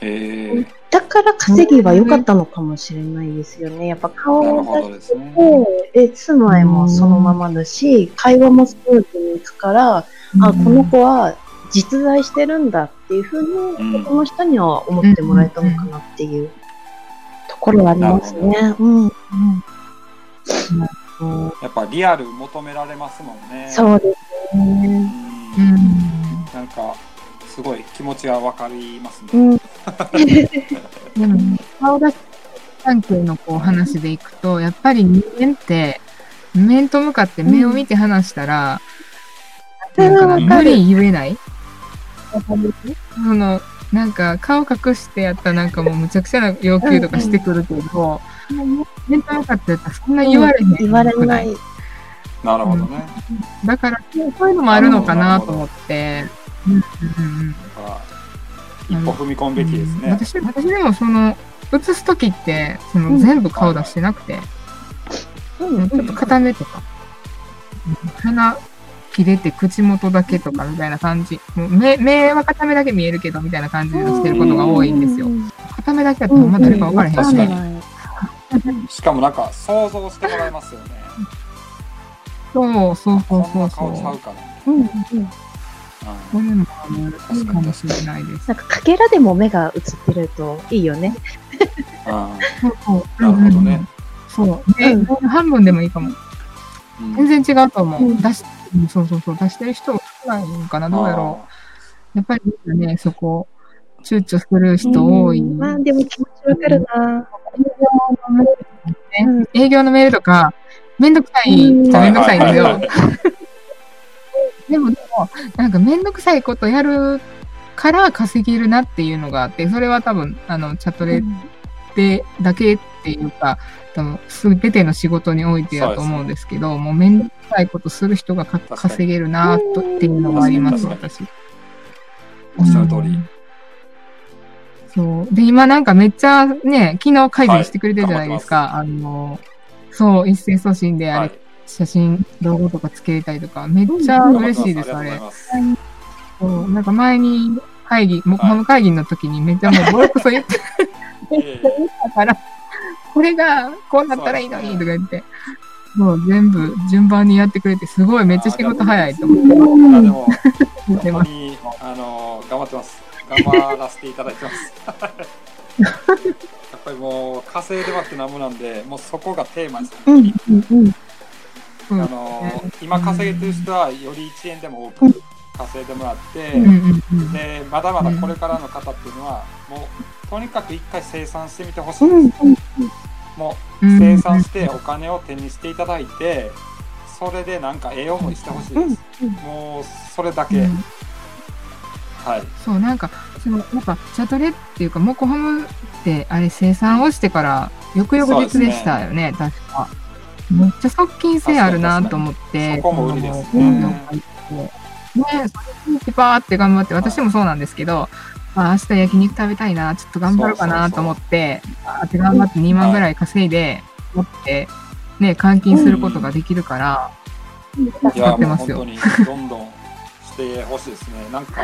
へえ。だから稼ぎは良かったのかもしれないですよね。やっぱ顔を出しどですね。住まいもそのままだし、会話もスムーズにいくから、あ、この子は実在してるんだっていうふうに、うんこの人には思ってもらえたのかなっていうところはありますね。うん。うんやっぱリアル求められますもんね。そうですね。うんうん。なんか、すごい気持ちがわかりますね。うん。で も、顔出し関係のこう話でいくと、やっぱり人間って、面と向かって目を見て話したら、うんなんか無理言えないその、なんか顔隠してやったらなんかもうむちゃくちゃな要求とかしてくるけど、面と向かってやったらそんな言われへん言われない。なるほどね。だから、そういうのもあるのかなと思って。うんうんうん一歩踏み込むべきですね。私私でもその、映すときって、そのうん。全部顔出してなくて、うんちょっと片目とか、鼻切れて口元だけとかみたいな感じ。もう目目は片目だけ見えるけどみたいな感じでしてることが多いんですよ。片目だけだとま誰か分からへんし、確かにに。しかもなん。か想像してもらえますよね。そうそうそうそうそう。な顔うから。うん。うん。そういうのもあるかもしれないです。なん。か、かけらでも目が映ってるといいよね。うん。そうそうなるほどね。そう。で、うん。半分でもいいかも。全然違うと思う。出し、うんそうそうそう。出してる人少ないんかなどうやろう。やっぱりね、そこ、躊躇する人多い。うんまあ、でも気持ちわかるな。うん営業のメールとか、めんどくさいめんどくさいんですよ。でも、でも、なんかめんどくさいことやるから稼げるなっていうのがあって、それは多分、あの、チャットレでだけっていうか、多分、すべての仕事においてだと思うんですけど、もうめんどくさいことする人が稼げるなとっていうのがあります、私。おっしゃる通り。うん。そう。で、今なんかめっちゃね、昨日改善してくれてるじゃないですか。あの、そう、一斉送信であれ、はい。写真、動画とかつけれたりとか、めっちゃ嬉しいです、あれ。そう。なんか前に会議、もこの会議の時にめっちゃもうボロクソ言ってい。えいえたから、これがこうなったらいいのにとか言って、もう全部順番にやってくれて、すごいめっちゃ仕事早いと思って。本当に、あの、頑張ってます。頑張らせていただいてます。やっぱりもう、稼いでますってなんぼなんで、もうそこがテーマですね。うんうん。うんあの、今稼げてる人は、より1円でも多く稼いでもらって、で、まだまだこれからの方っていうのは、もう、とにかく一回生産してみてほしういです。も生産してお金を手にしていただいて、それでなんかええ思いしてほしいです。もうそれだけ、うん。はい。そう、なんか、その、なんか、チャトレっていうか、モコハムって、あれ、生産をしてから、翌々日でしたよね、確か。めっちゃ側近性あるなと思って、そこも売りですね。ね、それにバーって頑張って、私もそうなんですけど、まあ、明日焼肉食べたいな、ちょっと頑張ろうかなと思って、バーって頑張って2万ぐらい稼いで、持って、ね、換金することができるから、いや、もうってますよ。本当にどんどんしてほしいですね。なんか、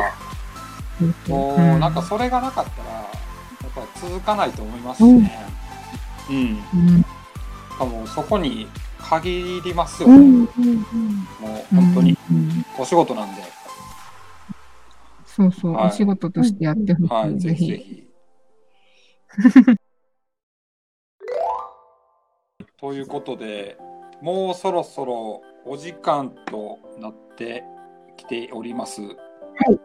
もう、うん。なんかそれがなかったら、やっぱり続かないと思いますしね。うん。うん。しかもそこに限りますよ。ね。もう本当にうん。お仕事なんで。そうそう、はいお仕事としてやってほしい、はい、ぜぜひぜひ。ひ。ということで、もうそろそろお時間となってきております。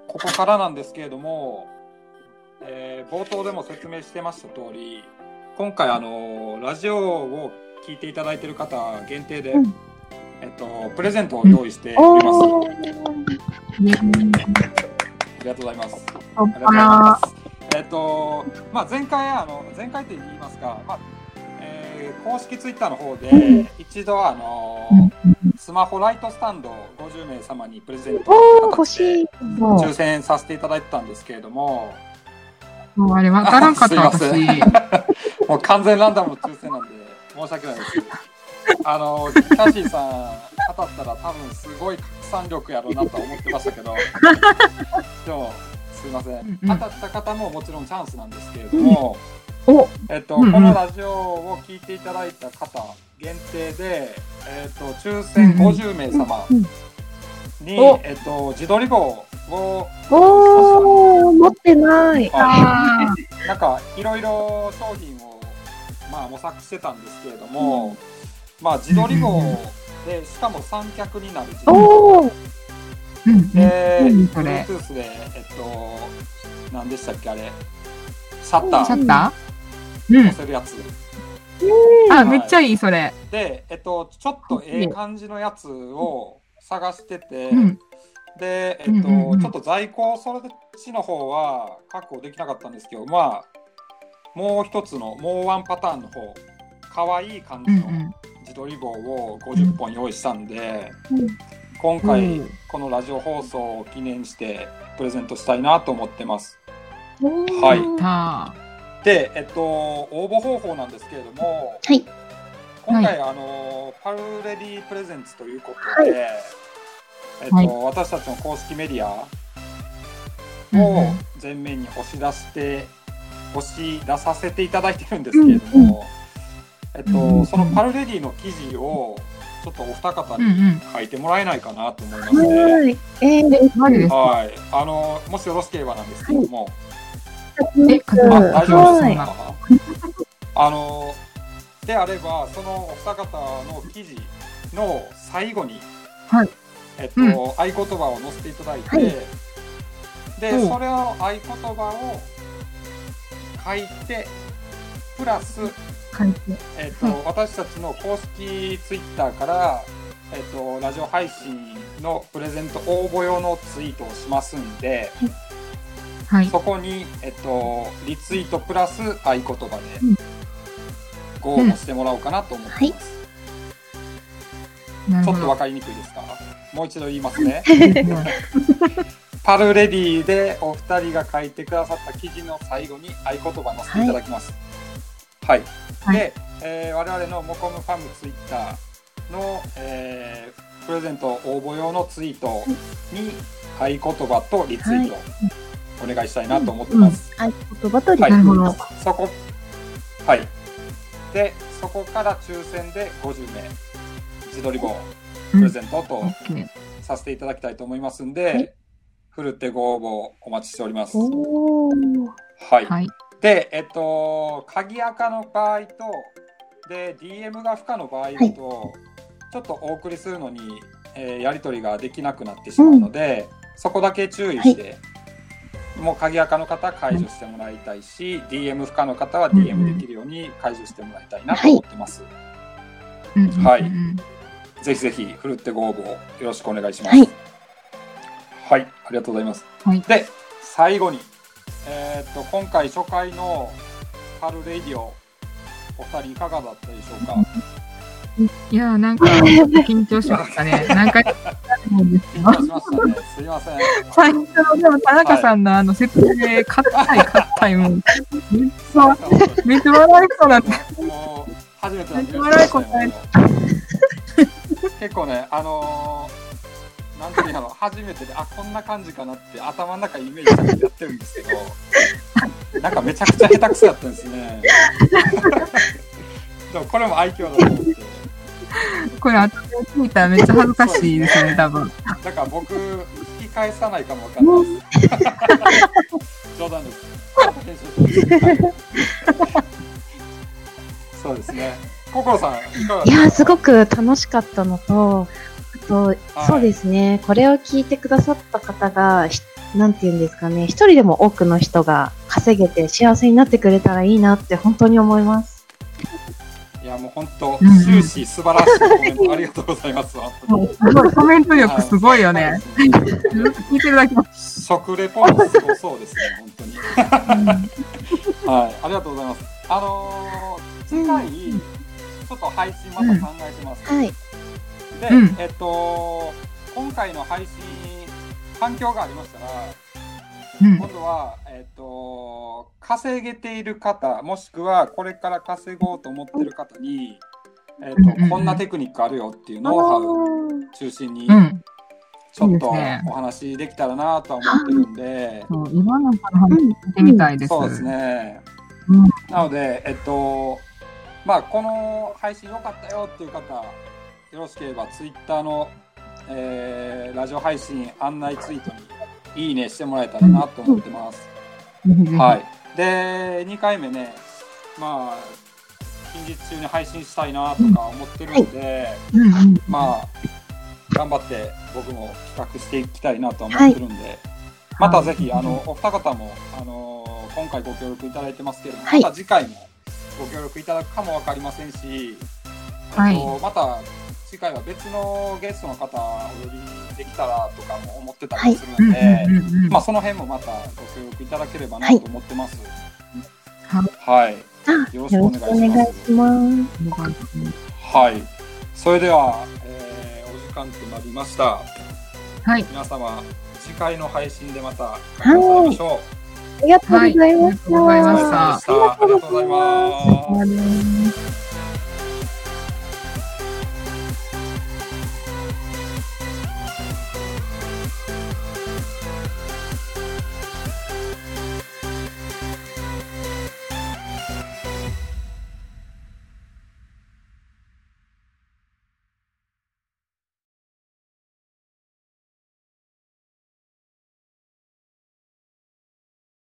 ここからなんですけれども、えー冒頭でも説明してました通り、今回あのラジオを聞いていただいている方限定で、うんえっとプレゼントを用意しております。ありがとうございます。あありがとうございます。えっと、まあ、前回、あの、前回と言いますか、まあ、えー公式ツイッターの方で、一度、あの、スマホライトスタンドを50名様にプレゼント抽選させていただいてたんですけれども、う、もうあれわからんかった。もう完全ランダムの抽選なんで、申し訳ないです。あのキャシーさん語ったら多分すごい拡散力やろうなとは思ってましたけど。でもすいません、うん当たった方ももちろんチャンスなんですけれども、お、えっと、うんうん。このラジオを聞いていただいた方限定で、えっと、抽選50名様うんに、お。えっと、自撮り棒を、おー、持ってない。あなんかいろいろ商品を、まあ、模索してたんですけれども、まあ、自撮り棒でしかも三脚になる自で、Bluetooth で、えっと、何でしたっけあれ。シャッター。シャッター？うん。押。せるやつ。あ、はい。めっちゃいい、それ。で、えっと、ちょっとええ感じのやつを探してて、うん。で、えっと、ちょっと在庫、それっちの方は確保できなかったんですけど、まあ、もう一つの、もうワンパターンの方、可愛い感じの。自撮り棒を50本用意したんで、うん。今回、うん。このラジオ放送を記念してプレゼントしたいなと思ってます。おー。はい。たで、えっと、応募方法なんですけれども、はい。今回、あのパルレディプレゼンツということで、はえっとはい。私たちの公式メディアうんを前面に押し出して押し出させていただいてるんですけれども、えっと、うんうんそのパルレディの記事をちょっとお二方に。書いてもらえないかなと思いまして、はい。えー、マジですか？はい、あのもしよろしければなんですけれども、え、かあな大丈夫ですはか？い。あのであればそのお二方の記事の最後に、はい。えっと、うん。合言葉を載せていただいて、はい。で、うん。それを合言葉を書いてプラス、書いて。えっとはい私たちの公式ツイッターから、えっと、ラジオ配信のプレゼント応募用のツイートをしますんで、はい。そこに、えっと、リツイートプラス合言葉でうんご応募してもらおうかなと思ってます。なるほどちょっとわ。かりにくいですか？もう一度言いますね。う んパルレディでお二人が書いてくださった記事の最後に合言葉載せていただきます。はい。はいで、えー我々のモコムファムツイッターの、えープレゼント応募用のツイートに合言葉とリツイートお願いしたいなと思ってます。合言葉とリはいなるほど。そこ、はい。で、そこから抽選で50名、自撮り棒プレゼントと。させていただきたいと思いますんで、はいふるってご応募お待ちしております。はい。はい。で、えっと、鍵垢の場合と、で、DM が不可の場合だと、ちょっとお送りするのに、えーやり取りができなくなってしまうので、そこだけ注意して、もう鍵垢の方は解除してもらいたいし、DM 不可の方は DM できるように解除してもらいたいなと思ってます。うんうんうんはいぜひぜひ、ふるってご応募よろしくお願いします。はい。はい、ありがとうございます。はいで、最後に、えーっと、今回初回のパルレイディオ、お二人いかがだったでしょうか？いやー、なんか、緊張しましたね。なんか、思うんですけど緊張しましたね。すいません。最初の、でも、田中さんのあの説明、硬い、硬い、もう、めっちゃ、めっちゃ笑いそうだった。もう、初めてなんでめっちゃ笑い答え結構ね、あのーなんていうの、初めてで、あ、こんな感じかなって頭の中イメージされてやってるんですけど、なんかめちゃくちゃ下手くそやったんですね。でもこれも愛嬌だと思って。これ、後で聞いたらめっちゃ恥ずかしいですね、多分。だから僕、引き返さないかもわかんないです。冗談です。そうですね。心さん、いかがいやー、すごく楽しかったのと、あと、そうですね、これを聞いてくださった方が、ひなんて言うんですかね、一人でも多くの人が稼げて幸せになってくれたらいいなって本当に思います。いや、もう本当、うんうん終始素晴らしいコメントありがとうございます。本当にもうすごい、コメント力すごいよね。聞いてるだけも。食レポもすごそうですね、本当に。はい、ありがとうございます。あのー、次回、ちょっと配信また考えてます。はい。で、うんえっと、今回の配信、反響がありましたら、うん今度は、えっと、稼げている方、もしくはこれから稼ごうと思っている方に、えっ、と、こんなテクニックあるよっていうノウハウ中心に、うん。ちょっとお話できたらなとは思ってるんで、そう今の話聞いてみたいです。そうですね。うんなので、えっと、まあ、この配信良かったよっていう方、よろしければ、ツイッターの、えーラジオ配信案内ツイートにいいねしてもらえたらなと思ってます。はい。で、2回目ね、まあ、近日中に配信したいなとか思ってるので。まあ、頑張って僕も企画していきたいなと思ってるんで、またぜひ、あの、お二方も、あの、今回ご協力いただいてますけれども、はいまた次回もご協力いただくかもわかりませんし、はいえっとまた次回は別のゲストの方をお呼びできたらとかも思ってたりするうんので、まあ、その辺もまたご協力いただければなはいと思ってます。はいはい。あ、よろしくお願いします願いします。はい。それでは、えーお時間となりました。はい。皆様、次回の配信でまた会いましょう。ありがとうございました。はいありがとうございましたお疲れ様でした。ありがとうございます。ありがとうございます